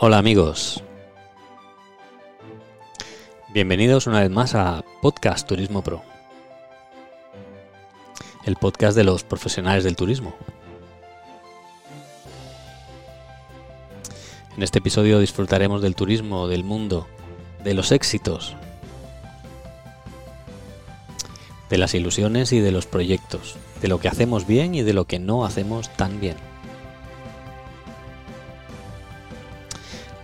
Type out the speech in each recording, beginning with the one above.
Hola amigos. Bienvenidos una vez más a Podcast Turismo Pro. El podcast de los profesionales del turismo. En este episodio disfrutaremos del turismo, del mundo, de los éxitos, de las ilusiones y de los proyectos, de lo que hacemos bien y de lo que no hacemos tan bien.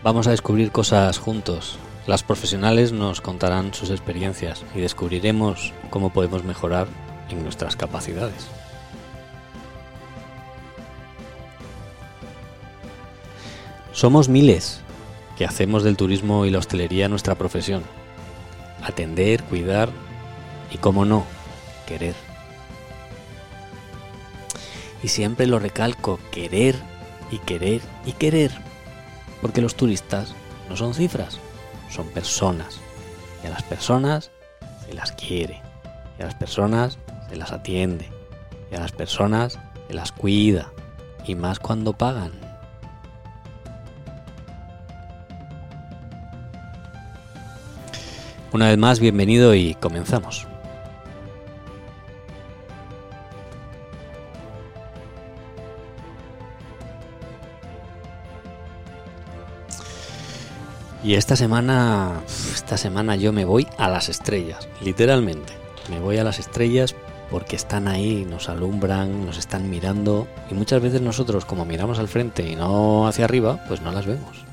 Vamos a descubrir cosas juntos. Las profesionales nos contarán sus experiencias y descubriremos cómo podemos mejorar en nuestras capacidades. Somos miles que hacemos del turismo y la hostelería nuestra profesión. Atender, cuidar y, como no, querer. Y siempre lo recalco, querer y querer y querer porque los turistas no son cifras, son personas. Y a las personas se las quiere. Y a las personas se las atiende. Y a las personas se las cuida. Y más cuando pagan. Una vez más, bienvenido y comenzamos. Y esta semana, esta semana yo me voy a las estrellas, literalmente. Me voy a las estrellas porque están ahí, nos alumbran, nos están mirando y muchas veces nosotros como miramos al frente y no hacia arriba, pues no las vemos.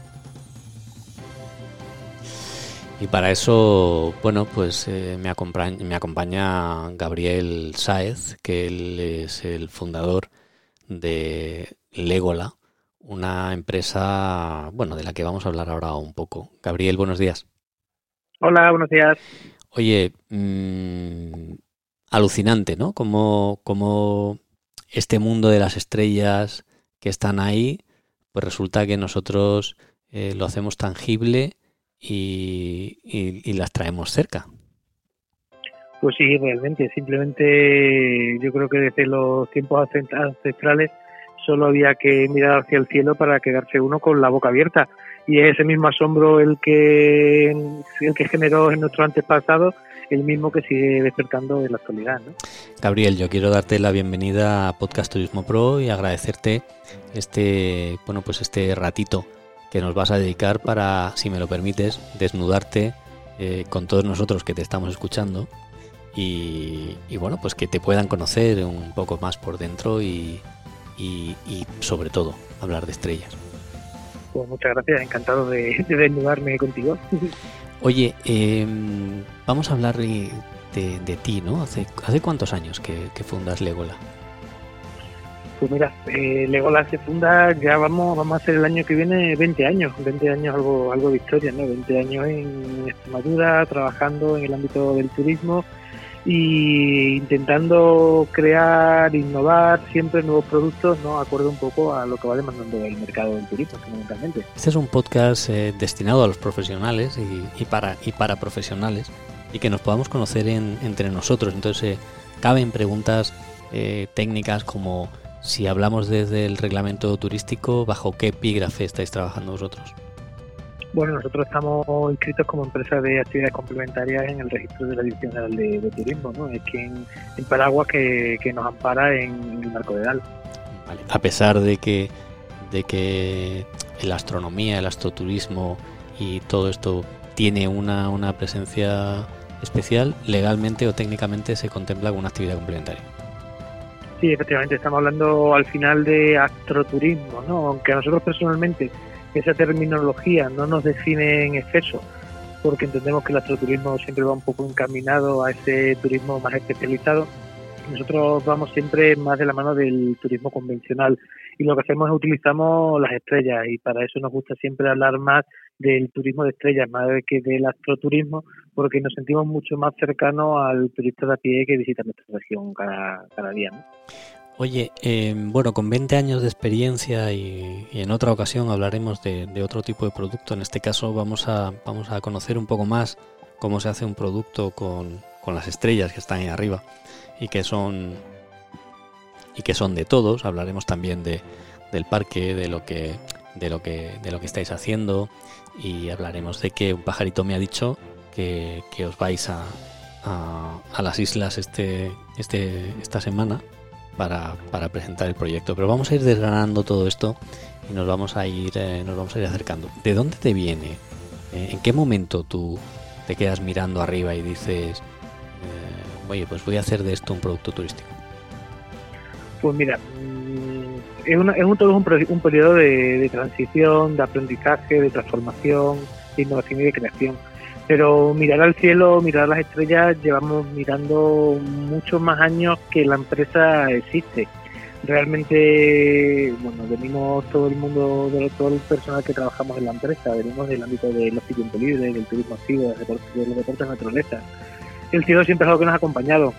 Y para eso, bueno, pues eh, me, acompaña, me acompaña Gabriel Sáez, que él es el fundador de Legola, una empresa, bueno, de la que vamos a hablar ahora un poco. Gabriel, buenos días. Hola, buenos días. Oye, mmm, alucinante, ¿no? Como, como este mundo de las estrellas que están ahí, pues resulta que nosotros eh, lo hacemos tangible y, y, y las traemos cerca. Pues sí, realmente. Simplemente yo creo que desde los tiempos ancestrales solo había que mirar hacia el cielo para quedarse uno con la boca abierta. Y es ese mismo asombro el que, el que generó en nuestro antepasado, el mismo que sigue despertando en la actualidad. ¿no? Gabriel, yo quiero darte la bienvenida a Podcast Turismo Pro y agradecerte este, bueno, pues este ratito que nos vas a dedicar para, si me lo permites, desnudarte eh, con todos nosotros que te estamos escuchando y, y, bueno, pues que te puedan conocer un poco más por dentro y, y, y, sobre todo hablar de estrellas. Pues muchas gracias, encantado de, de desnudarme contigo. Oye, eh, vamos a hablar de, de, de, ti, ¿no? ¿Hace, ¿Hace cuántos años que, que fundas Legola? Pues mira, eh, Legola se funda, ya vamos, vamos a hacer el año que viene 20 años, 20 años algo, algo de historia, ¿no? 20 años en Extremadura, trabajando en el ámbito del turismo, y intentando crear, innovar siempre nuevos productos, ¿no? Acorde un poco a lo que va demandando el mercado del turismo, fundamentalmente. Este es un podcast eh, destinado a los profesionales y, para, y para profesionales y que nos podamos conocer en, entre nosotros. Entonces, eh, caben preguntas eh, técnicas como si hablamos desde el reglamento turístico, ¿bajo qué epígrafe estáis trabajando vosotros? Bueno, nosotros estamos inscritos como empresa de actividades complementarias en el registro de la Dirección General de, de Turismo, ¿no? Es quien, el paraguas que, que, nos ampara en el marco de DAL. Vale. A pesar de que, de que la astronomía, el astroturismo y todo esto tiene una, una presencia especial, legalmente o técnicamente se contempla como una actividad complementaria. Sí, efectivamente, estamos hablando al final de astroturismo, ¿no? Aunque a nosotros personalmente esa terminología no nos define en exceso, porque entendemos que el astroturismo siempre va un poco encaminado a ese turismo más especializado. Nosotros vamos siempre más de la mano del turismo convencional y lo que hacemos es utilizamos las estrellas y para eso nos gusta siempre hablar más del turismo de estrellas más que del astroturismo porque nos sentimos mucho más cercanos al turista de a pie que visita nuestra región cada, día. Oye, eh, bueno, con 20 años de experiencia y, en otra ocasión hablaremos de, otro tipo de producto. En este caso vamos a, vamos a conocer un poco más cómo se hace un producto con, con las estrellas que están ahí arriba y que son y que son de todos. Hablaremos también de, del parque, de lo que de lo que, de lo que estáis haciendo y hablaremos de que un pajarito me ha dicho que, os vais a, a, las islas este, este, esta semana para, para, presentar el proyecto. Pero vamos a ir desgranando todo esto y nos vamos a ir, eh, nos vamos a ir acercando. ¿De dónde te viene? Eh, ¿En qué momento tú te quedas mirando arriba y dices, eh, oye, pues voy a hacer de esto un producto turístico? Pues mira, mm, es, un, todo un, un periodo de, transición, de aprendizaje, de transformación, de innovación y de creación. Pero mirar al cielo, mirar las estrellas, llevamos mirando muchos más años que la empresa existe. Realmente, bueno, venimos todo el mundo, de todo el personal que trabajamos en la empresa, venimos del ámbito del ocio tiempo libre, del turismo activo, de los deportes de naturaleza. El cielo siempre es algo que nos ha acompañado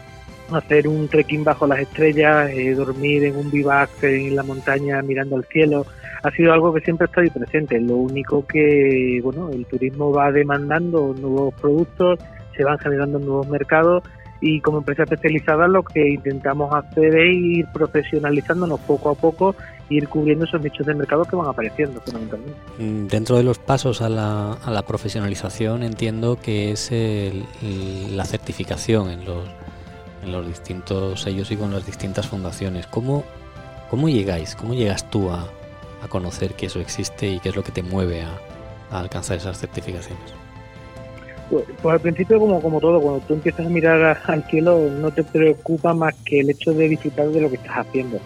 hacer un trekking bajo las estrellas, eh, dormir en un bivac en la montaña mirando al cielo, ha sido algo que siempre ha estado ahí presente. Lo único que, bueno, el turismo va demandando nuevos productos, se van generando nuevos mercados y como empresa especializada lo que intentamos hacer es ir profesionalizándonos poco a poco e ir cubriendo esos nichos de mercado que van apareciendo fundamentalmente. Mm, dentro de los pasos a la, a la profesionalización entiendo que es la certificación en los en los distintos sellos y con las distintas fundaciones. ¿Cómo, cómo llegáis? ¿Cómo llegas tú a, a conocer que eso existe y qué es lo que te mueve a, alcanzar esas certificaciones? Pues, pues, al principio, como, como todo, cuando tú empiezas a mirar al cielo, no te preocupa más que el hecho de disfrutar de lo que estás haciendo.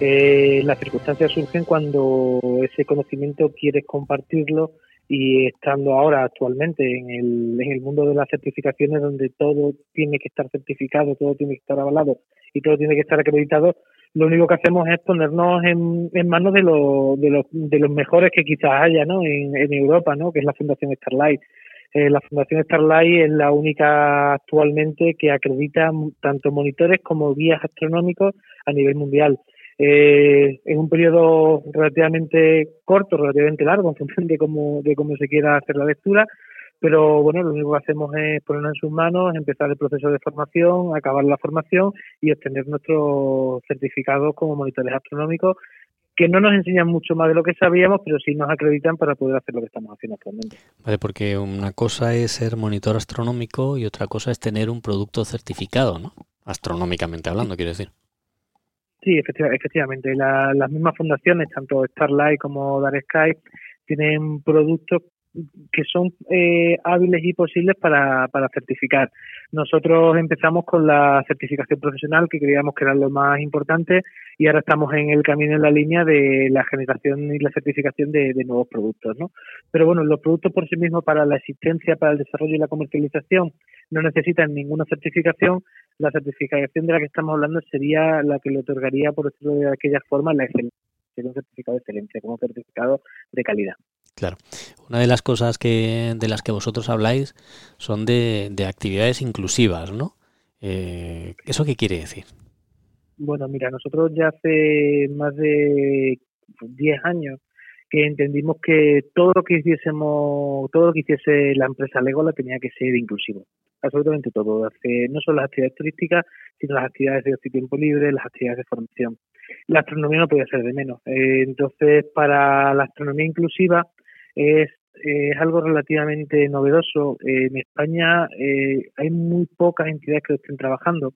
Eh, las circunstancias surgen cuando ese conocimiento quieres compartirlo y estando ahora actualmente en el, en el mundo de las certificaciones donde todo tiene que estar certificado, todo tiene que estar avalado y todo tiene que estar acreditado, lo único que hacemos es ponernos en, en manos de, lo, de, los, de los mejores que quizás haya en, Europa, que es la Fundación Starlight. Eh, la Fundación Starlight es la única actualmente que acredita tanto monitores como guías astronómicos a nivel mundial. Eh, en un periodo relativamente corto, relativamente largo, en función de cómo, de cómo se quiera hacer la lectura, pero bueno, lo único que hacemos es ponernos en sus manos, empezar el proceso de formación, acabar la formación y obtener nuestros certificados como monitores astronómicos que no nos enseñan mucho más de lo que sabíamos, pero sí nos acreditan para poder hacer lo que estamos haciendo actualmente. Vale, porque una cosa es ser monitor astronómico y otra cosa es tener un producto certificado, ¿no? Astronómicamente hablando, quiero decir. Sí, efectivamente. las mismas fundaciones, tanto Starlight como Dark Sky, tienen productos que son eh, hábiles y posibles para, para certificar. Nosotros empezamos con la certificación profesional, que creíamos que era lo más importante, y ahora estamos en el camino, en la línea de la generación y la certificación de, nuevos productos. ¿no? Pero bueno, los productos por sí mismos para la existencia, para el desarrollo y la comercialización no necesitan ninguna certificación. La certificación de la que estamos hablando sería la que le otorgaría, por decirlo de aquella forma, la excelencia, un certificado de excelencia, como certificado de calidad. Claro. Una de las cosas que de las que vosotros habláis son de, de actividades inclusivas, ¿no? Eh, ¿Eso qué quiere decir? Bueno, mira, nosotros ya hace más de 10 años que entendimos que todo lo que hiciésemos, todo lo que hiciese la empresa Lego la tenía que ser inclusivo. Absolutamente todo. No solo las actividades turísticas, sino las actividades de ocio tiempo libre, las actividades de formación. La astronomía no podía ser de menos. Eh, entonces, para la astronomía inclusiva, es, es algo relativamente novedoso. en España eh, hay muy pocas entidades que estén trabajando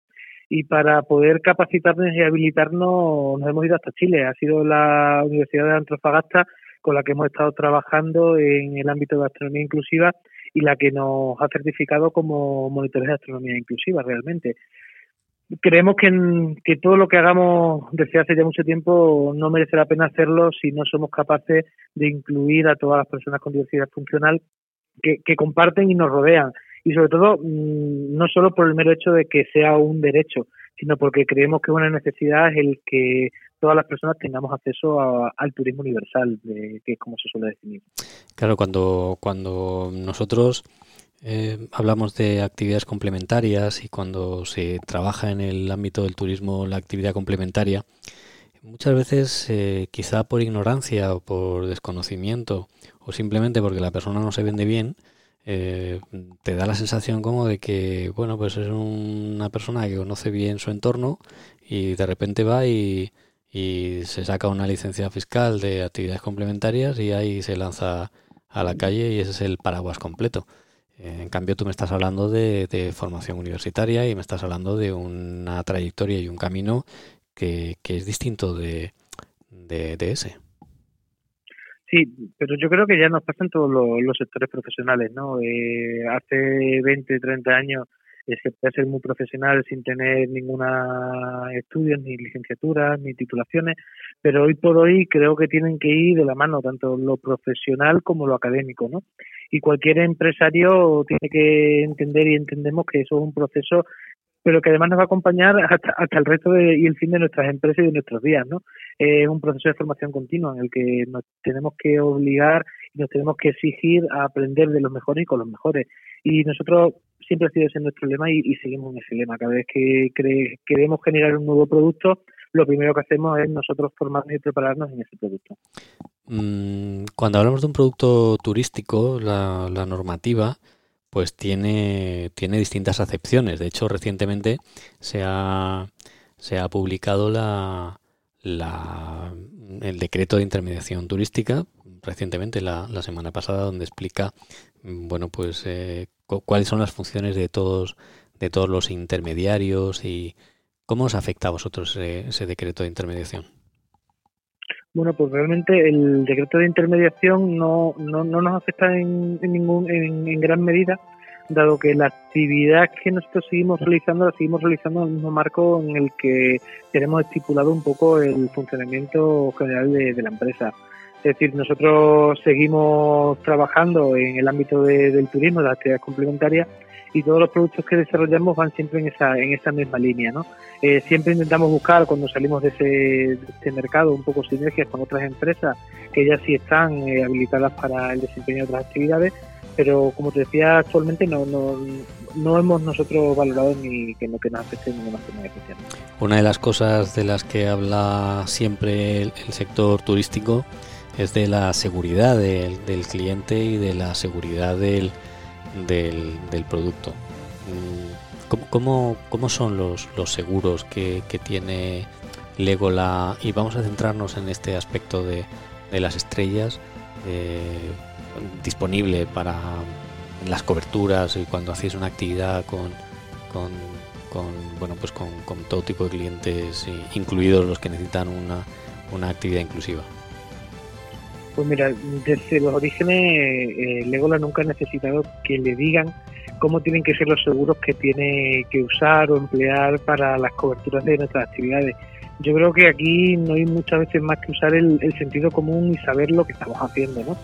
y para poder capacitarnos y habilitarnos nos hemos ido hasta Chile. Ha sido la Universidad de Antofagasta con la que hemos estado trabajando en el ámbito de astronomía inclusiva y la que nos ha certificado como monitores de astronomía inclusiva realmente creemos que, que todo lo que hagamos desde hace ya mucho tiempo no merece la pena hacerlo si no somos capaces de incluir a todas las personas con diversidad funcional que, comparten y nos rodean. Y sobre todo, mm, no solo por el mero hecho de que sea un derecho, sino porque creemos que una necesidad es el que todas las personas tengamos acceso al turismo universal, de, que es como se suele definir. Claro, cuando, cuando nosotros eh, hablamos de actividades complementarias y cuando se trabaja en el ámbito del turismo la actividad complementaria, muchas veces eh, quizá por ignorancia o por desconocimiento o simplemente porque la persona no se vende bien, eh, te da la sensación como de que, bueno, pues es una persona que conoce bien su entorno y de repente va y, y se saca una licencia fiscal de actividades complementarias y ahí se lanza a la calle y ese es el paraguas completo. Eh, en cambio, tú me estás hablando de, formación universitaria y me estás hablando de una trayectoria y un camino que, es distinto de, de, ese. Sí, pero yo creo que ya nos pasan todos los, sectores profesionales, ¿no? Eh, hace 20, 30 años se puede ser muy profesional sin tener ninguna estudios, ni licenciaturas, ni titulaciones, pero hoy por hoy creo que tienen que ir de la mano tanto lo profesional como lo académico, ¿no? Y cualquier empresario tiene que entender y entendemos que eso es un proceso pero que además nos va a acompañar hasta, hasta el resto de, y el fin de nuestras empresas y de nuestros días, ¿no? Es un proceso de formación continua en el que nos tenemos que obligar y nos tenemos que exigir a aprender de los mejores y con los mejores. Y nosotros siempre ha sido ese nuestro lema y, seguimos en ese lema. Cada vez que queremos generar un nuevo producto, lo primero que hacemos es nosotros formarnos y prepararnos en ese producto. Mm, cuando hablamos de un producto turístico, la, normativa pues tiene, tiene distintas acepciones. De hecho, recientemente se ha, se ha publicado la, la, el decreto de intermediación turística, recientemente, la, la semana pasada, donde explica mm, bueno, pues eh, cuáles son las funciones de todos, de todos los intermediarios y cómo os afecta a vosotros ese, decreto de intermediación. Bueno, pues realmente el decreto de intermediación no, no, no nos afecta en, ningún, en, gran medida, dado que la actividad que nosotros seguimos realizando la seguimos realizando en el mismo marco en el que tenemos estipulado un poco el funcionamiento general de, la empresa. Es decir, nosotros seguimos trabajando en el ámbito del turismo, de las actividades complementarias, y todos los productos que desarrollamos van siempre en esa, en esa misma línea, ¿no? Eh, siempre intentamos buscar cuando salimos de ese, este mercado un poco sinergias con otras empresas que ya sí están eh, habilitadas para el desempeño de otras actividades, pero como te decía, actualmente no, no, no hemos nosotros valorado ni que, no, que nos afecte ninguna forma de especial. Una de las cosas de las que habla siempre el, sector turístico es de la seguridad del, del cliente y de la seguridad del, del, del producto. Mm, ¿Cómo, cómo, son los, los seguros que, que, tiene Legola? Y vamos a centrarnos en este aspecto de, de las estrellas eh, disponible para las coberturas y cuando hacéis una actividad con, con, bueno pues con, con, todo tipo de clientes, incluidos los que necesitan una, una actividad inclusiva. Pues mira, desde los orígenes eh, Legola nunca ha necesitado que le digan cómo tienen que ser los seguros que tiene que usar o emplear para las coberturas de nuestras actividades. Yo creo que aquí no hay muchas veces más que usar el, sentido común y saber lo que estamos haciendo, ¿no?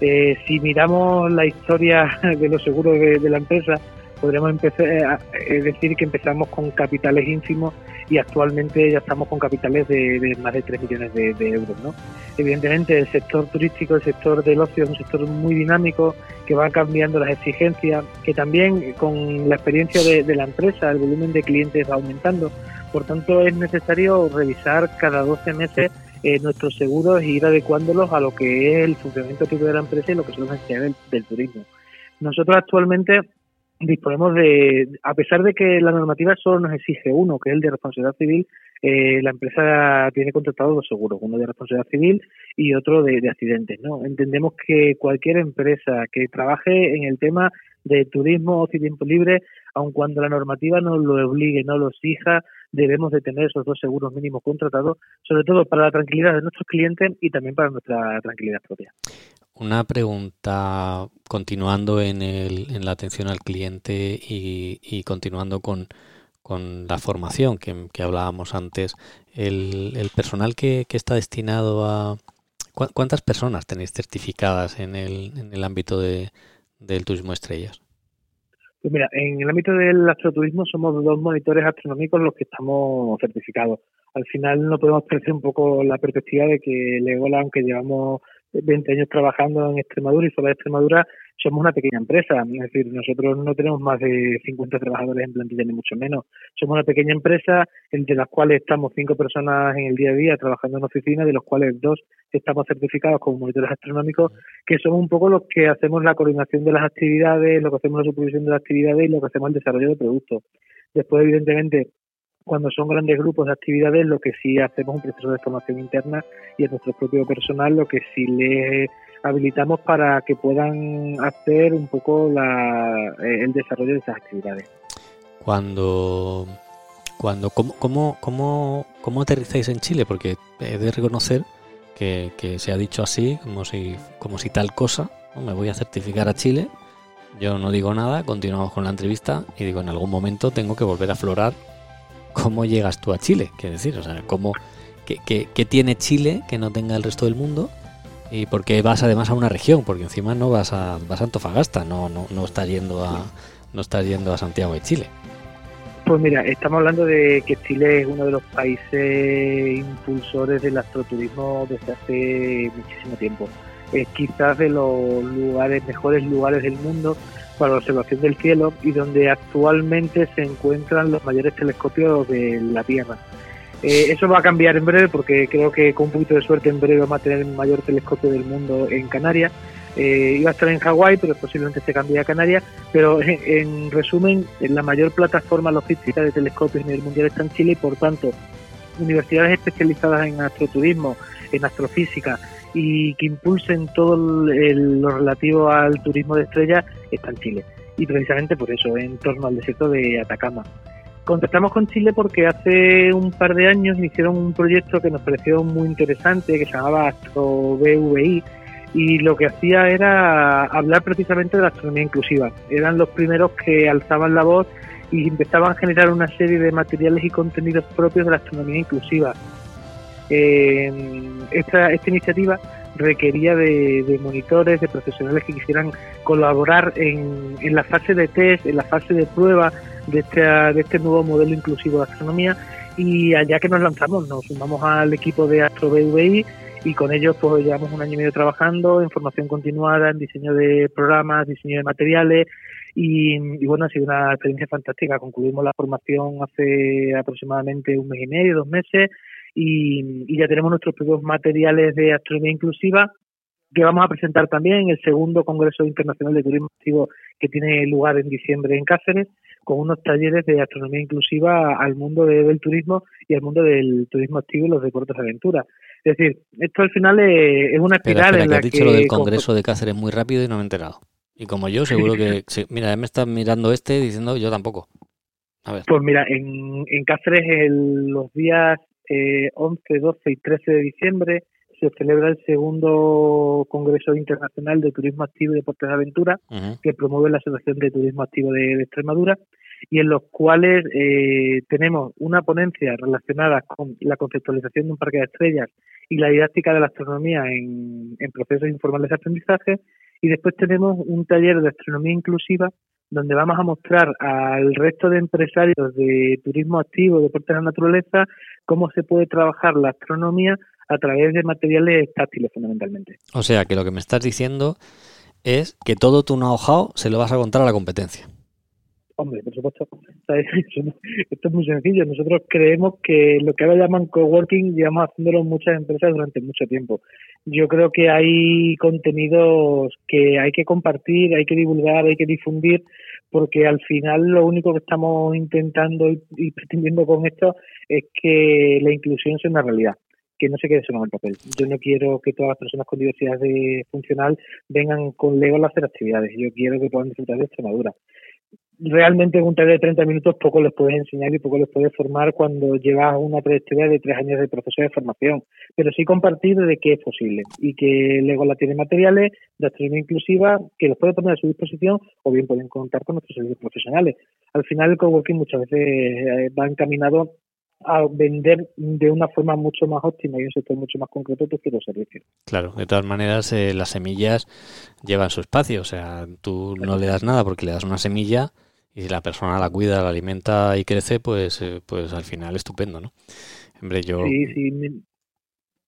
Eh, si miramos la historia de los seguros de, la empresa, podríamos empezar a decir que empezamos con capitales ínfimos y actualmente ya estamos con capitales de, más de 3 millones de, euros. ¿no? Evidentemente el sector turístico, el sector del ocio es un sector muy dinámico que va cambiando las exigencias, que también con la experiencia de, la empresa el volumen de clientes va aumentando. Por tanto es necesario revisar cada 12 meses eh, nuestros seguros e ir adecuándolos a lo que es el funcionamiento de la empresa y lo que son las necesidades del turismo. Nosotros actualmente disponemos de, a pesar de que la normativa solo nos exige uno, que es el de responsabilidad civil, eh, la empresa tiene contratado dos seguros, uno de responsabilidad civil y otro de, accidentes. ¿no? Entendemos que cualquier empresa que trabaje en el tema de turismo, o tiempo libre, aun cuando la normativa no lo obligue, no lo exija, debemos de tener esos dos seguros mínimos contratados, sobre todo para la tranquilidad de nuestros clientes y también para nuestra tranquilidad propia. Una pregunta continuando en, el, en la atención al cliente y, continuando con, la formación que, hablábamos antes. El, el personal que, que, está destinado a... ¿Cuántas personas tenéis certificadas en el, en el ámbito de, del turismo estrellas? Pues mira, en el ámbito del astroturismo somos dos monitores astronómicos los que estamos certificados. Al final no podemos perder un poco la perspectiva de que Legola, aunque llevamos 20 años trabajando en Extremadura y solo de Extremadura somos una pequeña empresa. Es decir, nosotros no tenemos más de 50 trabajadores en plantilla, ni mucho menos. Somos una pequeña empresa entre las cuales estamos cinco personas en el día a día trabajando en oficina, de los cuales dos estamos certificados como monitores astronómicos, que somos un poco los que hacemos la coordinación de las actividades, lo que hacemos la supervisión de las actividades y lo que hacemos el desarrollo de productos. Después, evidentemente, Cuando son grandes grupos de actividades, lo que sí hacemos es un proceso de formación interna y a nuestro propio personal lo que sí les habilitamos para que puedan hacer un poco la, eh, el desarrollo de esas actividades. Cuando, cuando ¿cómo, cómo, cómo, cómo aterrizáis en Chile? Porque he de reconocer que, se ha dicho así, como si, como si tal cosa, me voy a certificar a Chile, yo no digo nada, continuamos con la entrevista y digo, en algún momento tengo que volver a aflorar cómo llegas tú a Chile, quiero decir, o sea, cómo, qué, qué, qué tiene Chile que no tenga el resto del mundo y por qué vas además a una región, porque encima no vas a, vas a Antofagasta, no, no, no estás yendo a no estás yendo a Santiago de Chile. Pues mira, estamos hablando de que Chile es uno de los países impulsores del astroturismo desde hace muchísimo tiempo. Es quizás de los lugares, mejores lugares del mundo para la observación del cielo y donde actualmente se encuentran los mayores telescopios de la Tierra. Eh, eso va a cambiar en breve porque creo que con un poquito de suerte en breve vamos a tener el mayor telescopio del mundo en Canarias. Eh, iba a estar en Hawái, pero posiblemente se cambie a Canarias. Pero en, resumen, la mayor plataforma logística de telescopios nivel mundial está en Chile y por tanto universidades especializadas en astroturismo, en astrofísica y que impulsen todo lo relativo al turismo de estrellas está en Chile. Y precisamente por eso, en torno al desierto de Atacama. Contactamos con Chile porque hace un par de años hicieron un proyecto que nos pareció muy interesante, que se llamaba Astro BVI, y lo que hacía era hablar precisamente de la astronomía inclusiva. Eran los primeros que alzaban la voz y empezaban a generar una serie de materiales y contenidos propios de la astronomía inclusiva. Eh, esta, esta iniciativa requería de, monitores, de profesionales que quisieran colaborar en, en la fase de test, en la fase de prueba de este, de este nuevo modelo inclusivo de astronomía. Y allá que nos lanzamos, nos sumamos al equipo de Astro BVI y con ellos pues llevamos un año y medio trabajando en formación continuada, en diseño de programas, diseño de materiales. Y, bueno, ha sido una experiencia fantástica. Concluimos la formación hace aproximadamente un mes y medio, dos meses y, y ya tenemos nuestros propios materiales de astronomía inclusiva que vamos a presentar también en el segundo Congreso Internacional de Turismo Activo que tiene lugar en diciembre en Cáceres con unos talleres de astronomía inclusiva al mundo del turismo y al mundo del turismo activo y los deportes de aventura. Es decir, esto al final es, una espiral en que la has dicho lo del Congreso de Cáceres muy rápido y no me he enterado. Y como yo, seguro que... mira, me está mirando este diciendo yo tampoco. A ver. Pues mira, en, en Cáceres el, los días eh, 11, 12 y 13 de diciembre se celebra el segundo Congreso Internacional de Turismo Activo y Deportes de Aventura, que promueve la Asociación de Turismo Activo de, Extremadura, y en los cuales eh, tenemos una ponencia relacionada con la conceptualización de un parque de estrellas y la didáctica de la astronomía en, en procesos informales de aprendizaje, y después tenemos un taller de astronomía inclusiva donde vamos a mostrar al resto de empresarios de turismo activo, deportes de la naturaleza, cómo se puede trabajar la astronomía a través de materiales táctiles fundamentalmente. O sea que lo que me estás diciendo es que todo tu know-how se lo vas a contar a la competencia. Hombre, por supuesto. Esto es muy sencillo. Nosotros creemos que lo que ahora llaman coworking llevamos haciéndolo en muchas empresas durante mucho tiempo. Yo creo que hay contenidos que hay que compartir, hay que divulgar, hay que difundir, porque al final lo único que estamos intentando y pretendiendo con esto es que la inclusión sea una realidad que no se quede solo en el papel. Yo no quiero que todas las personas con diversidad funcional vengan con Lego a hacer actividades. Yo quiero que puedan disfrutar de Extremadura. Realmente en un taller de 30 minutos poco les puedes enseñar y poco les puedes formar cuando llevas una trayectoria de tres años de proceso de formación, pero sí compartir de que es posible y que Lego la tiene materiales de astronomía inclusiva que los puede poner a su disposición o bien pueden contar con nuestros servicios profesionales. Al final el coworking muchas veces eh, va encaminado a vender de una forma mucho más óptima y un sector mucho más concreto tus los servicios. Claro, de todas maneras eh, las semillas llevan su espacio, o sea, tú no le das nada porque le das una semilla y si la persona la cuida, la alimenta y crece, pues eh, pues al final estupendo, ¿no? Hombre, yo... Sí, sí,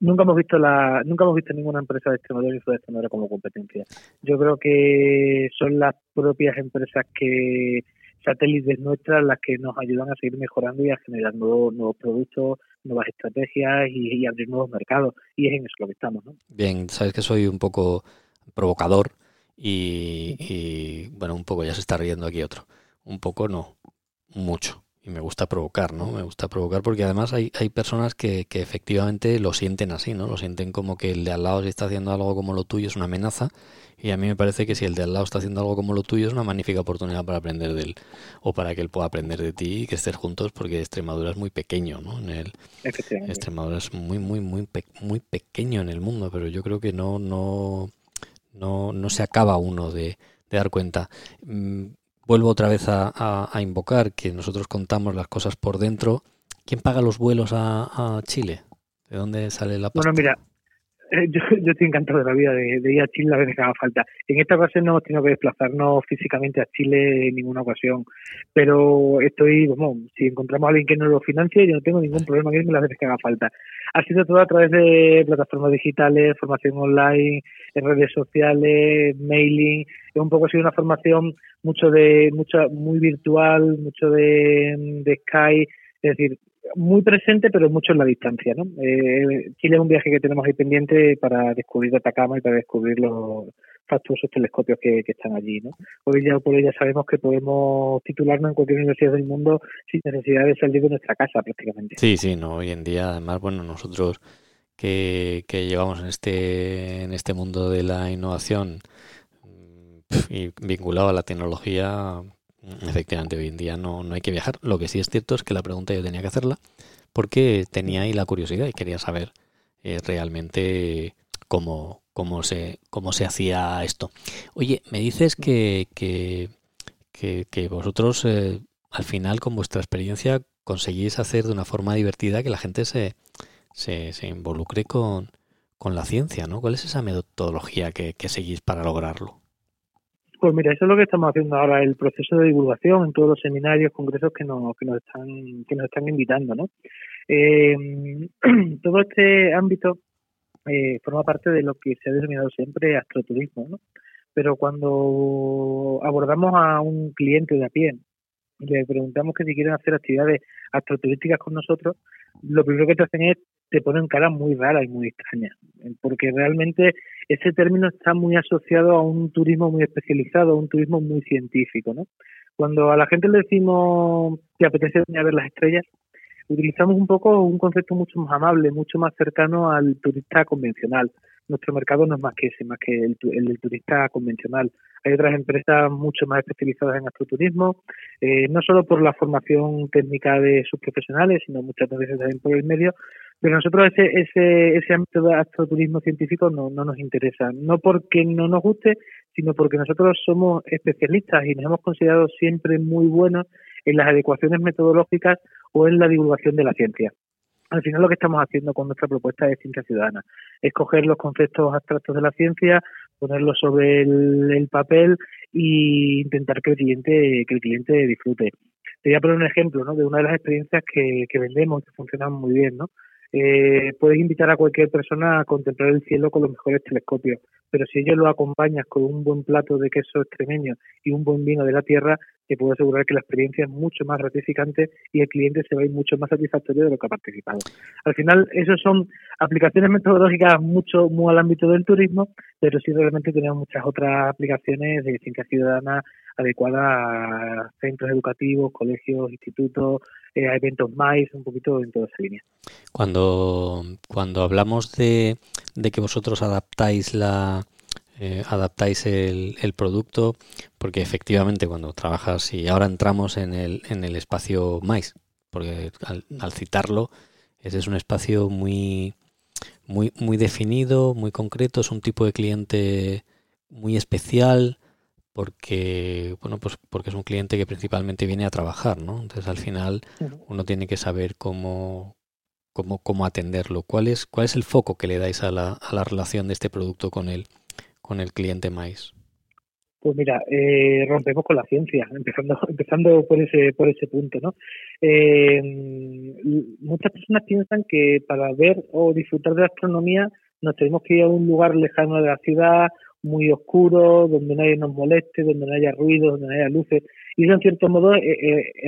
nunca hemos visto la nunca hemos visto ninguna empresa de Extremadura y de Extremadura como competencia. Yo creo que son las propias empresas que satélites nuestras las que nos ayudan a seguir mejorando y a generar nuevos, nuevos productos, nuevas estrategias y, abrir nuevos mercados. Y es en eso lo que estamos. ¿no? Bien, sabes que soy un poco provocador y, bueno, un poco ya se está riendo aquí otro. Un poco no, mucho. y me gusta provocar, ¿no? Me gusta provocar porque además hay, hay personas que, que, efectivamente lo sienten así, ¿no? Lo sienten como que el de al lado si está haciendo algo como lo tuyo es una amenaza y a mí me parece que si el de al lado está haciendo algo como lo tuyo es una magnífica oportunidad para aprender de él o para que él pueda aprender de ti y que estés juntos porque Extremadura es muy pequeño, ¿no? En el, Extremadura es muy, muy, muy, muy pequeño en el mundo, pero yo creo que no, no, no, no se acaba uno de, de dar cuenta. Vuelvo otra vez a, invocar que nosotros contamos las cosas por dentro. ¿Quién paga los vuelos a, Chile? ¿De dónde sale la pasta? Bueno, mira, yo, yo, estoy encantado de la vida de, ir a Chile la vez que haga falta. En esta ocasión no hemos tenido que desplazarnos físicamente a Chile en ninguna ocasión, pero estoy, bueno, si encontramos a alguien que nos lo financie, yo no tengo ningún problema en irme las veces que haga falta. Ha sido todo a través de plataformas digitales, formación online, en redes sociales, mailing. Es un poco ha sido una formación mucho de, mucho, muy virtual, mucho de, de Skype, es decir, muy presente, pero mucho en la distancia. ¿no? Eh, Chile es un viaje que tenemos ahí pendiente para descubrir Atacama y para descubrir los fastuosos telescopios que, están allí. ¿no? Hoy ya por ella sabemos que podemos titularnos en cualquier universidad del mundo sin necesidad de salir de nuestra casa prácticamente. Sí, sí, no, hoy en día además, bueno, nosotros que, que llevamos en este, en este mundo de la innovación y vinculado a la tecnología, Efectivamente, hoy en día no, no hay que viajar. Lo que sí es cierto es que la pregunta yo tenía que hacerla porque tenía ahí la curiosidad y quería saber eh, realmente cómo, cómo, se, cómo se hacía esto. Oye, me dices que, que, que, vosotros eh, al final con vuestra experiencia conseguís hacer de una forma divertida que la gente se, se, se involucre con, con la ciencia, ¿no? ¿Cuál es esa metodología que, que seguís para lograrlo? Pues mira, eso es lo que estamos haciendo ahora, el proceso de divulgación en todos los seminarios, congresos que nos, que nos están, que nos están invitando, ¿no? Eh, todo este ámbito eh, forma parte de lo que se ha denominado siempre astroturismo, ¿no? Pero cuando abordamos a un cliente de a pie y le preguntamos que si quieren hacer actividades astroturísticas con nosotros, lo primero que te hacen es te ponen cara muy rara y muy extraña, porque realmente ese término está muy asociado a un turismo muy especializado, a un turismo muy científico, ¿no? Cuando a la gente le decimos que apetece venir a ver las estrellas, utilizamos un poco un concepto mucho más amable, mucho más cercano al turista convencional. Nuestro mercado no es más que ese, más que el, turista convencional. Hay otras empresas mucho más especializadas en astroturismo, eh, no solo por la formación técnica de sus profesionales, sino muchas veces también por el medio, pero nosotros ese, ese, ese ámbito de astroturismo científico no, no nos interesa, no porque no nos guste, sino porque nosotros somos especialistas y nos hemos considerado siempre muy buenos en las adecuaciones metodológicas o en la divulgación de la ciencia. Al final lo que estamos haciendo con nuestra propuesta de ciencia ciudadana es coger los conceptos abstractos de la ciencia, ponerlos sobre el, papel e intentar que el cliente que el cliente disfrute. Te voy a poner un ejemplo ¿no? de una de las experiencias que, que vendemos que funcionan muy bien. ¿no? Eh, puedes invitar a cualquier persona a contemplar el cielo con los mejores telescopios, pero si ellos lo acompañas con un buen plato de queso extremeño y un buen vino de la tierra, te puedo asegurar que la experiencia es mucho más gratificante y el cliente se va a ir mucho más satisfactorio de lo que ha participado. Al final, esas son aplicaciones metodológicas mucho muy al ámbito del turismo, pero sí realmente tenemos muchas otras aplicaciones de ciencia ciudadana adecuadas a centros educativos, colegios, institutos, eh, a eventos más, un poquito en toda esa línea. Cuando, cuando hablamos de, de que vosotros adaptáis la, eh, adaptáis el, el, producto, porque efectivamente cuando trabajas y ahora entramos en el, en el espacio Mais, porque al, al, citarlo, ese es un espacio muy, muy, muy definido, muy concreto, es un tipo de cliente muy especial, porque bueno pues porque es un cliente que principalmente viene a trabajar no entonces al final uno tiene que saber cómo cómo, cómo atenderlo. Cuál es cuál es el foco que le dais a la, a la relación de este producto con el con el cliente más pues mira eh, rompemos con la ciencia empezando empezando por ese por ese punto no eh, muchas personas piensan que para ver o disfrutar de la astronomía nos tenemos que ir a un lugar lejano de la ciudad muy oscuro, donde nadie nos moleste, donde no haya ruido, donde no haya luces. Y eso en cierto modo es,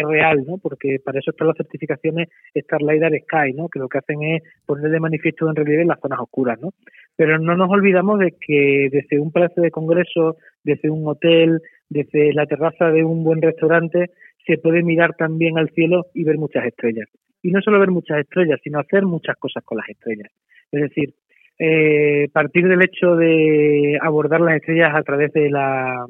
real, ¿no? Porque para eso están las certificaciones Starlight Sky, ¿no? Que lo que hacen es poner de manifiesto en relieve las zonas oscuras, ¿no? Pero no nos olvidamos de que desde un palacio de congreso, desde un hotel, desde la terraza de un buen restaurante, se puede mirar también al cielo y ver muchas estrellas. Y no solo ver muchas estrellas, sino hacer muchas cosas con las estrellas. Es decir, eh, partir del hecho de abordar las estrellas a través de la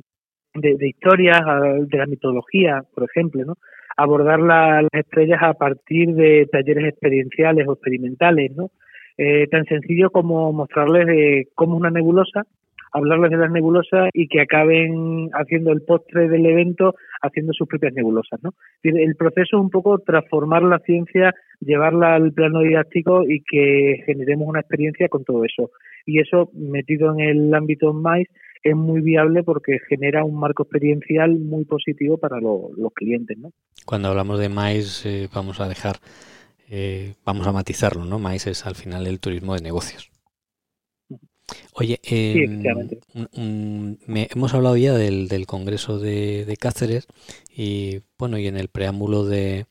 de, historias, de la mitología, por ejemplo, ¿no? abordar las estrellas a partir de talleres experienciales o experimentales, ¿no? Eh, tan sencillo como mostrarles de cómo una nebulosa hablarles de las nebulosas y que acaben haciendo el postre del evento haciendo sus propias nebulosas, ¿no? El proceso es un poco transformar la ciencia, llevarla al plano didáctico y que generemos una experiencia con todo eso. Y eso, metido en el ámbito MAIS, es muy viable porque genera un marco experiencial muy positivo para los clientes, ¿no? Cuando hablamos de MAIS, eh, vamos a dejar, eh, vamos a matizarlo, ¿no? MAIS es al final el turismo de negocios. Oye, em, hemos hablado ya del, del Congreso de, Cáceres y bueno, y en el preámbulo de,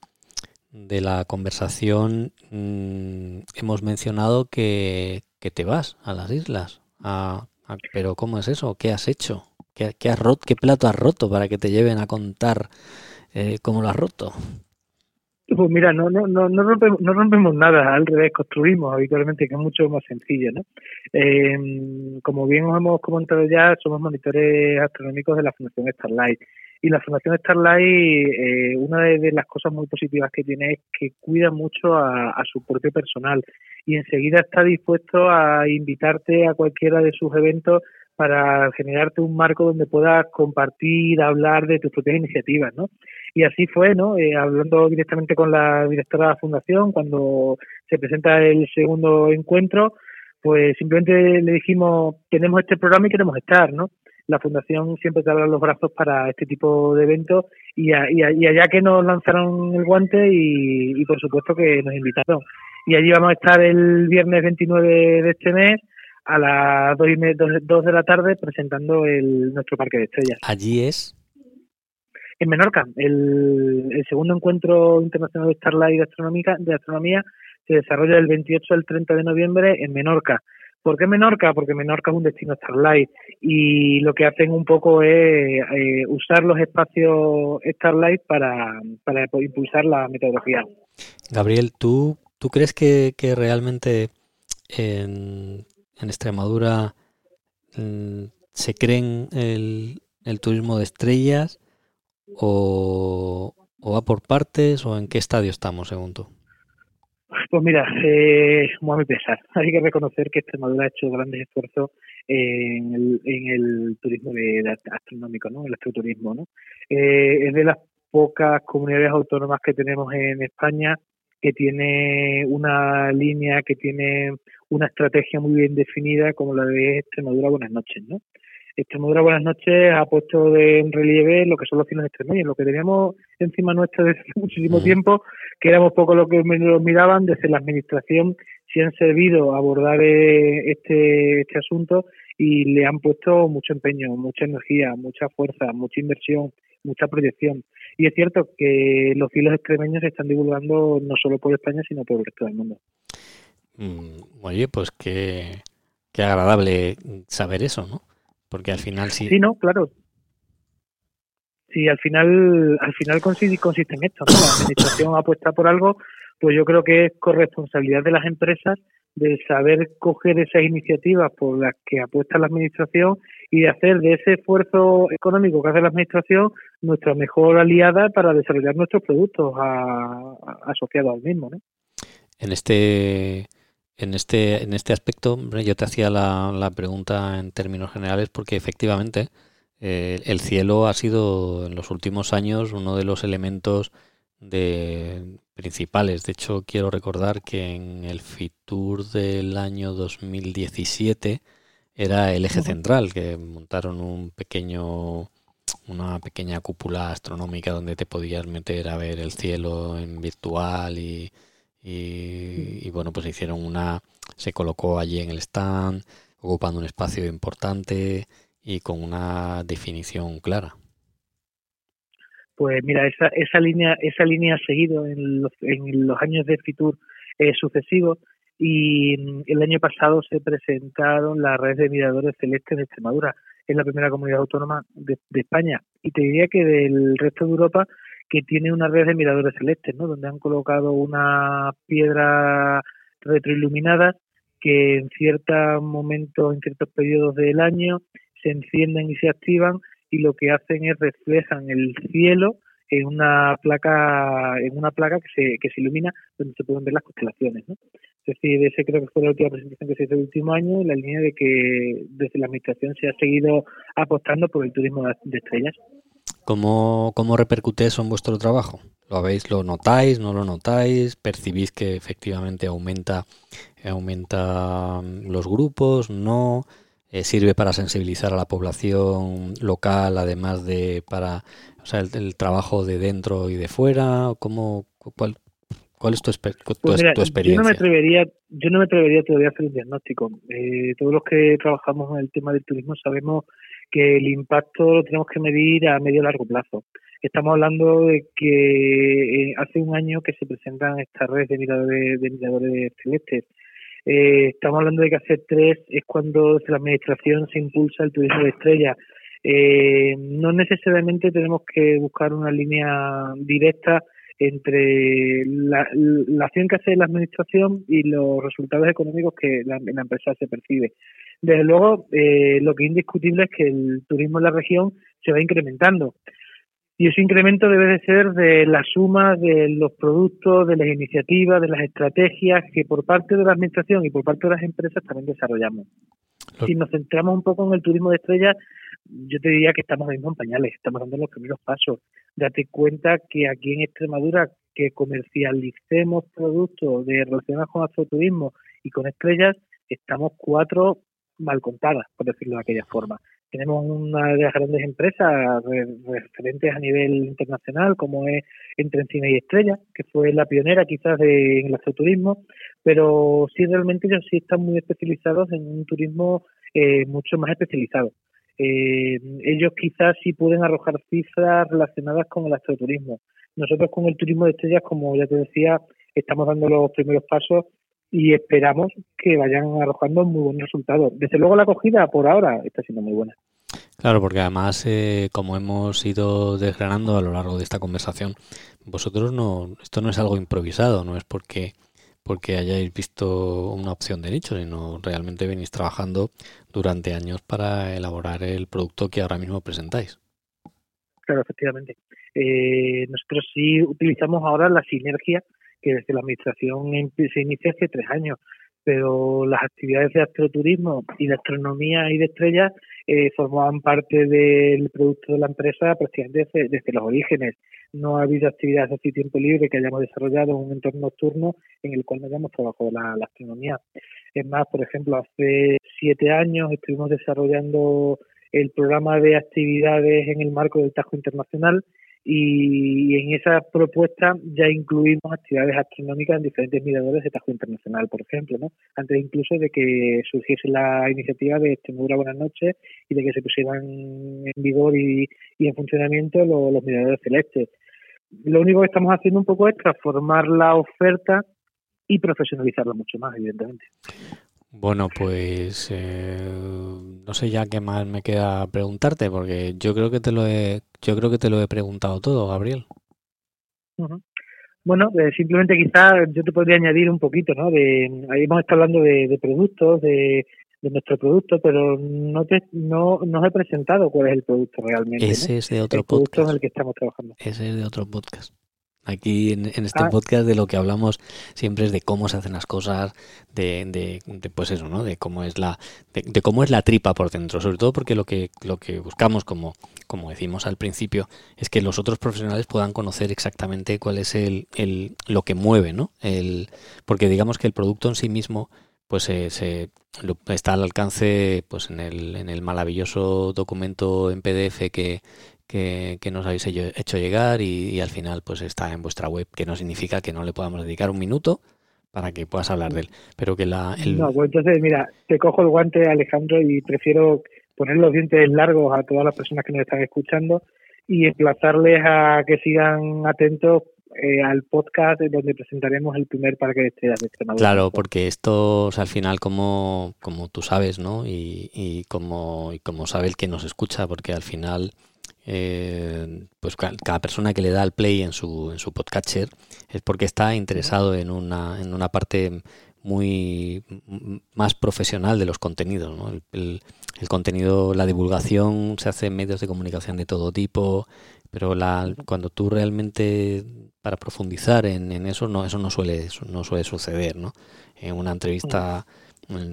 de la conversación mm, hemos mencionado que, te vas a las islas. pero ¿cómo es eso? ¿Qué has hecho? ¿Qué, qué, has roto, ¿Qué plato has roto para que te lleven a contar eh, cómo lo has roto? Pues mira, no, no, no, no, rompemos, no rompemos nada, al revés, construimos habitualmente, que es mucho más sencillo, ¿no? Eh, como bien os hemos comentado ya, somos monitores astronómicos de la Fundación Starlight. Y la Fundación Starlight, eh, una de, las cosas muy positivas que tiene es que cuida mucho a, a su propio personal y enseguida está dispuesto a invitarte a cualquiera de sus eventos para generarte un marco donde puedas compartir, hablar de tus propias iniciativas, ¿no? Y así fue, ¿no? Eh, hablando directamente con la directora de la fundación, cuando se presenta el segundo encuentro, pues simplemente le dijimos, tenemos este programa y queremos estar, ¿no? La fundación siempre te abre los brazos para este tipo de eventos y, allá que nos lanzaron el guante y, por supuesto que nos invitaron. Y allí vamos a estar el viernes 29 de este mes a las 2, de la tarde presentando el, nuestro parque de estrellas. ¿Allí es? En Menorca. El, segundo encuentro internacional de Starlight de, Astronómica, de Astronomía se desarrolla del 28 al 30 de noviembre en Menorca. ¿Por qué Menorca? Porque Menorca es un destino Starlight y lo que hacen un poco es eh, usar los espacios Starlight para, para impulsar la metodología. Gabriel, ¿tú, tú crees que, que realmente en, en Extremadura mm, se creen el, el turismo de estrellas o, va por partes o en qué estadio estamos según tú? Pues mira, eh, a mi pesar, hay que reconocer que Extremadura ha hecho grandes esfuerzos en el, en el turismo astronómico, ¿no? El astroturismo, ¿no? Eh, es de las pocas comunidades autónomas que tenemos en España que tiene una línea, que tiene una estrategia muy bien definida como la de Extremadura Buenas noches, ¿no? Extremadura Buenas noches ha puesto de en relieve lo que son los cines extremeños, lo que teníamos encima nuestro desde hace muchísimo tiempo, que éramos poco lo que nos miraban desde la administración, si han servido a abordar eh, este, este asunto y le han puesto mucho empeño, mucha energía, mucha fuerza, mucha inversión, mucha proyección. Y es cierto que los cielos extremeños se están divulgando no solo por España, sino por el resto del mundo. Mm, oye, pues qué, qué agradable saber eso, ¿no? Porque al final sí. Sí, no, claro. Sí, al final, al final consiste, consiste en esto, ¿no? La administración apuesta por algo, pues yo creo que es corresponsabilidad de las empresas de saber coger esas iniciativas por las que apuesta la administración y de hacer de ese esfuerzo económico que hace la administración nuestra mejor aliada para desarrollar nuestros productos asociados al mismo. ¿no? En este en este en este aspecto yo te hacía la, la pregunta en términos generales porque efectivamente eh, el cielo ha sido en los últimos años uno de los elementos de principales. De hecho, quiero recordar que en el Fitur del año 2017 era el eje central, que montaron un pequeño una pequeña cúpula astronómica donde te podías meter a ver el cielo en virtual y, y, bueno, pues hicieron una, se colocó allí en el stand, ocupando un espacio importante y con una definición clara. Pues mira, esa, esa línea esa línea ha seguido en los, en los años de Fitur eh, sucesivos y el año pasado se presentaron las redes de miradores celestes de Extremadura, es la primera comunidad autónoma de, España y te diría que del resto de Europa que tiene una red de miradores celestes, ¿no? Donde han colocado una piedra retroiluminadas que en ciertos momentos, en ciertos periodos del año, se encienden y se activan y lo que hacen es reflejan el cielo en una placa en una placa que se, que se ilumina donde se pueden ver las constelaciones ¿no? es decir ese creo que fue la última presentación que se hizo el último año en la línea de que desde la administración se ha seguido apostando por el turismo de estrellas ¿Cómo, cómo repercute eso en vuestro trabajo? ¿Lo habéis, lo notáis, no lo notáis? ¿Percibís que efectivamente aumenta, aumenta mm, los grupos? ¿No? Eh, ¿Sirve para sensibilizar a la población local, además de para o sea, el, trabajo de dentro y de fuera? ¿Cómo, cuál, ¿Cuál es tu, pues experiencia? Yo no, me atrevería, yo no me atrevería todavía a hacer un diagnóstico. Eh, todos los que trabajamos en el tema del turismo sabemos que el impacto lo tenemos que medir a medio largo plazo. Estamos hablando de que eh, hace un año que se presentan estas redes de miradores, de miradores celestes. Eh, estamos hablando de que hace tres es cuando la administración se impulsa el turismo de estrella. Eh, no necesariamente tenemos que buscar una línea directa entre la, acción que hace la administración y los resultados económicos que la empresa se percibe. Desde luego, eh, lo que es indiscutible es que el turismo en la región se va incrementando. Y ese incremento debe de ser de la suma de los productos, de las iniciativas, de las estrategias que por parte de la Administración y por parte de las empresas también desarrollamos. Si nos centramos un poco en el turismo de estrellas, yo te diría que estamos mismo en pañales, estamos dando los primeros pasos. Date cuenta que aquí en Extremadura que comercialicemos productos de relacionados con astroturismo y con estrellas, estamos cuatro mal contadas, por decirlo de aquella forma. Tenemos una de las grandes empresas referentes a nivel internacional, como es Entre Encina y Estrella, que fue la pionera quizás de, en el astroturismo, pero sí realmente ellos sí están muy especializados en un turismo eh, mucho más especializado. Eh, ellos quizás sí pueden arrojar cifras relacionadas con el astroturismo. Nosotros con el turismo de estrellas, como ya te decía, estamos dando los primeros pasos y esperamos que vayan arrojando muy buenos resultados. Desde luego la acogida por ahora está siendo muy buena. Claro, porque además, eh, como hemos ido desgranando a lo largo de esta conversación, vosotros no, esto no es algo improvisado, no es porque porque hayáis visto una opción de nicho, sino realmente venís trabajando durante años para elaborar el producto que ahora mismo presentáis. Claro, efectivamente. Eh, nosotros sí utilizamos ahora la sinergia que desde la administración se inicia hace tres años, pero las actividades de astroturismo y de astronomía y de estrellas eh, formaban parte del producto de la empresa prácticamente desde, los orígenes. No ha habido actividades de tiempo libre que hayamos desarrollado en un entorno nocturno en el cual no hayamos trabajado la, la astronomía. Es más, por ejemplo, hace siete años estuvimos desarrollando el programa de actividades en el marco del Tajo Internacional y en esa propuesta ya incluimos actividades astronómicas en diferentes miradores de Tajo Internacional, por ejemplo, ¿no? antes incluso de que surgiese la iniciativa de Extremadura Buenas noches y de que se pusieran en vigor y, en funcionamiento los miradores celestes. Lo único que estamos haciendo un poco es transformar la oferta y profesionalizarla mucho más, evidentemente. Bueno, pues eh, no sé ya qué más me queda preguntarte, porque yo creo que te lo he, yo creo que te lo he preguntado todo, Gabriel. Bueno, eh, simplemente quizás yo te podría añadir un poquito, ¿no? De, ahí hemos estado hablando de, productos, de, nuestro producto, pero no te, no nos he presentado cuál es el producto realmente. Ese es de otro el podcast. en el que estamos trabajando. Ese es de otro podcast. Aquí en, este ah. podcast de lo que hablamos siempre es de cómo se hacen las cosas, de, de, pues eso, ¿no? De cómo es la, de, cómo es la tripa por dentro, sobre todo porque lo que, lo que buscamos, como, como decimos al principio, es que los otros profesionales puedan conocer exactamente cuál es el, el lo que mueve, ¿no? El, porque digamos que el producto en sí mismo, pues se, se está al alcance, pues en el, en el maravilloso documento en PDF que, que, nos habéis hecho llegar y, al final pues está en vuestra web, que no significa que no le podamos dedicar un minuto para que puedas hablar de él, pero que la... No, pues entonces mira, te cojo el guante Alejandro y prefiero poner los dientes largos a todas las personas que nos están escuchando y emplazarles a que sigan atentos eh, al podcast donde presentaremos el primer parque de estrellas de Extremadura. Claro, porque esto al final como, como tú sabes, ¿no? Y, y, como, y como sabe el que nos escucha, porque al final eh, pues cada persona que le da el play en su, en su podcatcher es porque está interesado en una, en una parte muy más profesional de los contenidos. El, contenido, la divulgación se hace en medios de comunicación de todo tipo, pero la, cuando tú realmente para profundizar en, eso no eso no suele no suele suceder, ¿no? En una entrevista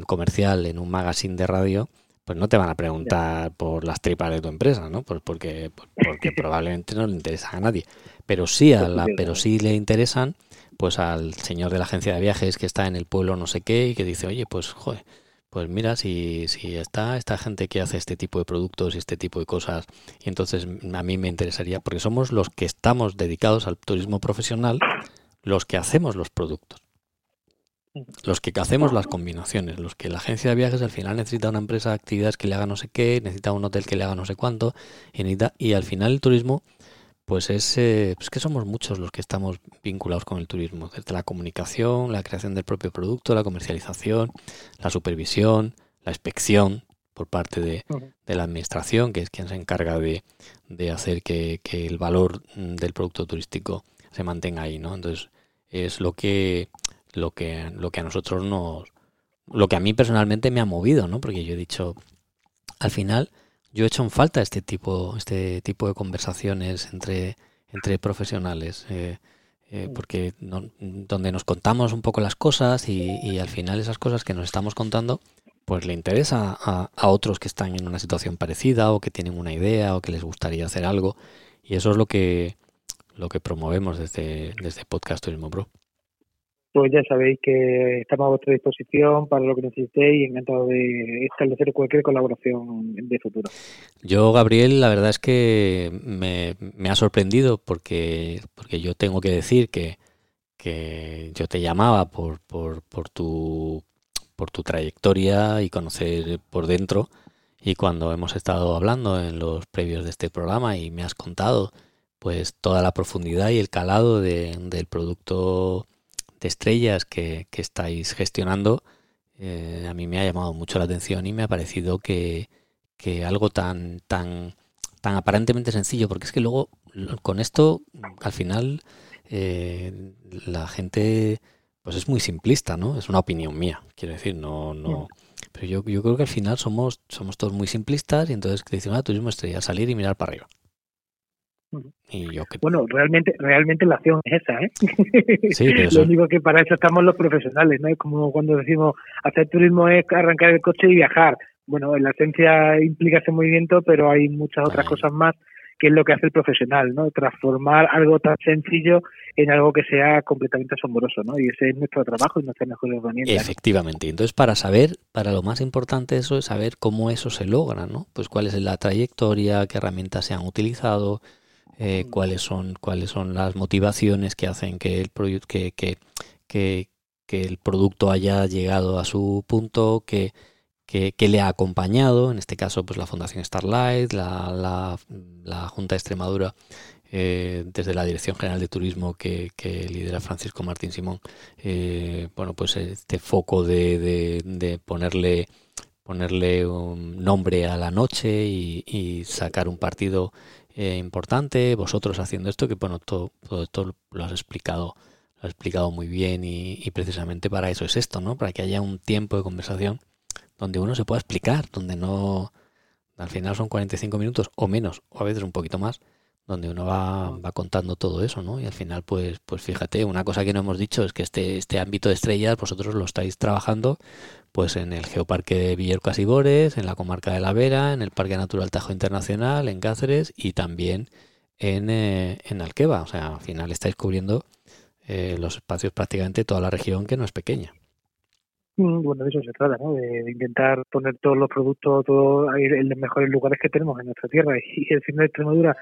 comercial en un magazine de radio pues no te van a preguntar por las tripas de tu empresa, ¿no? Pues porque, porque probablemente no le interesa a nadie. Pero sí a la, pero sí le interesan, pues al señor de la agencia de viajes que está en el pueblo no sé qué y que dice, oye, pues joder, pues mira, si, si está esta gente que hace este tipo de productos y este tipo de cosas, y entonces a mí me interesaría, porque somos los que estamos dedicados al turismo profesional, los que hacemos los productos los que hacemos las combinaciones, los que la agencia de viajes al final necesita una empresa de actividades que le haga no sé qué, necesita un hotel que le haga no sé cuánto, y, y al final el turismo, pues es eh, pues que somos muchos los que estamos vinculados con el turismo, desde la comunicación, la creación del propio producto, la comercialización, la supervisión, la inspección por parte de, la administración, que es quien se encarga de, de hacer que, que el valor mm, del producto turístico se mantenga ahí, ¿no? Entonces, es lo que lo que, lo que a nosotros nos, lo que a mí personalmente me ha movido, ¿no? Porque yo he dicho, al final, yo he hecho en falta este tipo, este tipo de conversaciones entre, entre profesionales, eh, eh, porque donde nos contamos un poco las cosas y, al final esas cosas que nos estamos contando, pues le interesa a, a, otros que están en una situación parecida o que tienen una idea o que les gustaría hacer algo. Y eso es lo que, lo que promovemos desde, desde Podcast Turismo Pro pues ya sabéis que estamos a vuestra disposición para lo que necesitéis y encantado de establecer cualquier colaboración de futuro. Yo, Gabriel, la verdad es que me, ha sorprendido porque, porque yo tengo que decir que, que yo te llamaba por, por, tu, por tu trayectoria y conocer por dentro. Y cuando hemos estado hablando en los previos de este programa y me has contado pues toda la profundidad y el calado de, del producto de estrellas que, estáis gestionando, eh, a mí me ha llamado mucho la atención y me ha parecido que, algo tan, tan, tan aparentemente sencillo, porque es que luego con esto, al final, eh, la gente pues es muy simplista, ¿no? Es una opinión mía, quiero decir, no, no. Pero yo, yo creo que al final somos, somos todos muy simplistas y entonces que decimos, ah, turismo estrella, salir y mirar para arriba. Bueno, realmente realmente la acción es esa, ¿eh? Lo único que para eso estamos los profesionales, ¿no? Es como cuando decimos hacer turismo es arrancar el coche y viajar. Bueno, en la esencia implica ese movimiento, pero hay muchas otras cosas más que es lo que hace el profesional, ¿no? Transformar algo tan sencillo en algo que sea completamente asombroso, ¿no? Y ese es nuestro trabajo y nuestra mejor herramienta. Efectivamente. Entonces, para saber, para lo más importante eso es saber cómo eso se logra, ¿no? Pues cuál es la trayectoria, qué herramientas se han utilizado, eh, cuáles son cuáles son las motivaciones que hacen que el que, que, que, que, el producto haya llegado a su punto que, que, le ha acompañado. En este caso pues la Fundación Starlight la, la, la Junta de Extremadura eh, desde la Dirección General de Turismo que, que lidera Francisco Martín Simón eh, bueno pues este foco de, de, de ponerle ponerle un nombre a la noche y, y sacar un partido eh, importante, vosotros haciendo esto, que bueno, todo, todo esto lo has explicado, lo has explicado muy bien y, precisamente para eso es esto, ¿no? Para que haya un tiempo de conversación donde uno se pueda explicar, donde no, al final son 45 minutos o menos, o a veces un poquito más, donde uno va, va contando todo eso, ¿no? Y al final, pues, pues fíjate, una cosa que no hemos dicho es que este, este ámbito de estrellas, vosotros lo estáis trabajando pues en el Geoparque de Villercas y Bores, en la comarca de La Vera, en el Parque Natural Tajo Internacional, en Cáceres y también en, eh, en Alqueva. O sea, al final estáis cubriendo eh, los espacios prácticamente toda la región que no es pequeña. Mm, bueno, de eso se trata, ¿no? De, intentar poner todos los productos todos en los mejores lugares que tenemos en nuestra tierra. Y el fin de Extremadura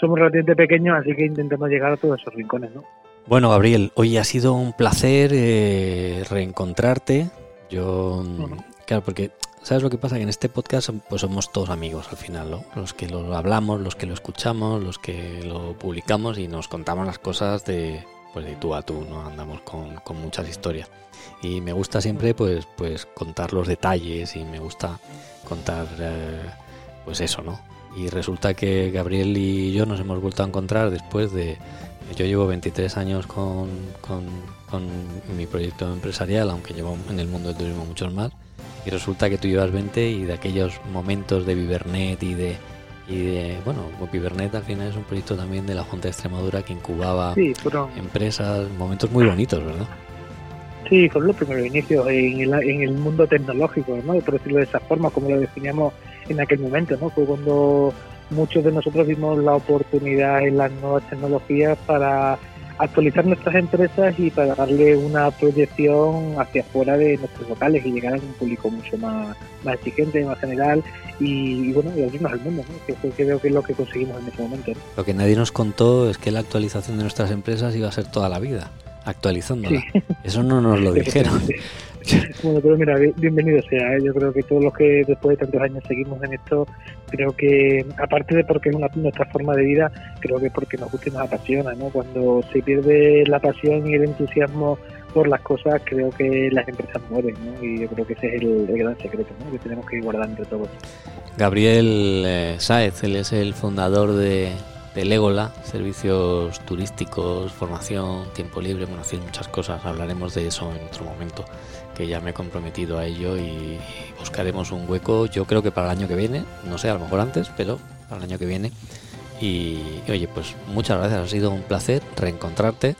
somos relativamente pequeños, así que intentamos llegar a todos esos rincones, ¿no? Bueno, Gabriel, hoy ha sido un placer eh, reencontrarte. Yo, claro, porque ¿sabes lo que pasa? Que en este podcast pues somos todos amigos al final, ¿no? Los que lo hablamos, los que lo escuchamos, los que lo publicamos y nos contamos las cosas de, pues de tú a tú, ¿no? Andamos con, con muchas historias. Y me gusta siempre pues, pues contar los detalles y me gusta contar eh, pues eso, ¿no? Y resulta que Gabriel y yo nos hemos vuelto a encontrar después de... Yo llevo 23 años con, con, con mi proyecto empresarial, aunque llevo en el mundo del turismo muchos más. Y resulta que tú llevas 20 y de aquellos momentos de Vivernet y de y de, bueno, Vivernet al final es un proyecto también de la Junta de Extremadura que incubaba empresas, momentos muy bonitos, ¿verdad? Sí, fueron los primeros inicios en el, en el mundo tecnológico, ¿no? por decirlo de esa forma, como lo definíamos en aquel momento. ¿no? Fue cuando muchos de nosotros vimos la oportunidad en las nuevas tecnologías para actualizar nuestras empresas y para darle una proyección hacia afuera de nuestros locales y llegar a un público mucho más, más exigente, más general y, bueno, y abrirnos al mundo, ¿no? que fue creo que es lo que conseguimos en ese momento. Lo que nadie nos contó es que la actualización de nuestras empresas iba a ser toda la vida, actualizándola. Eso no nos lo dijeron. Bueno, pero mira, bienvenido sea. ¿eh? Yo creo que todos los que después de tantos años seguimos en esto, creo que, aparte de porque es una, nuestra forma de vida, creo que es porque nos gusta y nos apasiona. ¿no? Cuando se pierde la pasión y el entusiasmo por las cosas, creo que las empresas mueren. ¿no? Y yo creo que ese es el, gran secreto ¿no? que tenemos que guardar entre todos. Gabriel eh, Sáez, él es el fundador de de Legola, servicios turísticos, formación, tiempo libre, bueno, hacer muchas cosas. Hablaremos de eso en otro momento, que ya me he comprometido a ello y buscaremos un hueco, yo creo que para el año que viene, no sé, a lo mejor antes, pero para el año que viene. Y, oye, pues muchas gracias, ha sido un placer reencontrarte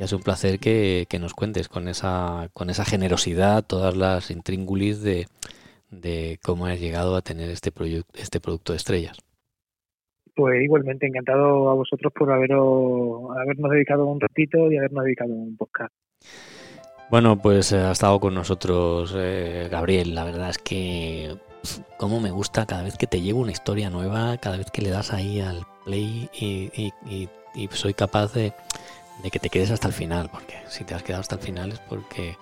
y sido un placer que, nos cuentes con esa, con esa generosidad todas las intríngulis de, de cómo has llegado a tener este, este producto de estrellas. Pues igualmente encantado a vosotros por haberos, habernos dedicado un ratito y habernos dedicado un podcast. Bueno, pues eh, ha estado con nosotros eh, Gabriel. La verdad es que como me gusta cada vez que te llevo una historia nueva, cada vez que le das ahí al play y, soy capaz de, de, que te quedes hasta el final, porque si te has quedado hasta el final es porque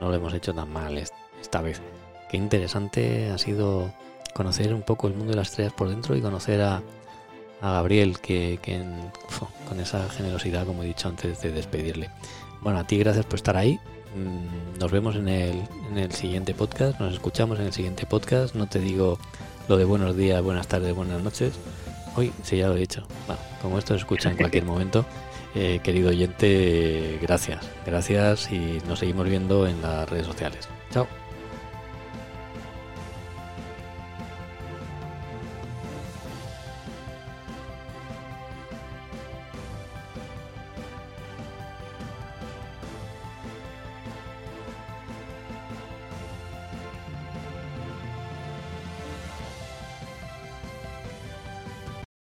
no lo hemos hecho tan mal esta vez. Qué interesante ha sido conocer un poco el mundo de las estrellas por dentro y conocer a, a Gabriel que, con esa generosidad, como he dicho antes de despedirle. Bueno, a ti gracias por estar ahí. Mm, nos vemos en el, en el siguiente podcast, nos escuchamos en el siguiente podcast. No te digo lo de buenos días, buenas tardes, buenas noches. Hoy sí, ya lo he dicho. Bueno, como esto se escucha en cualquier momento, eh, querido oyente, gracias. Gracias y nos seguimos viendo en las redes sociales. Chao.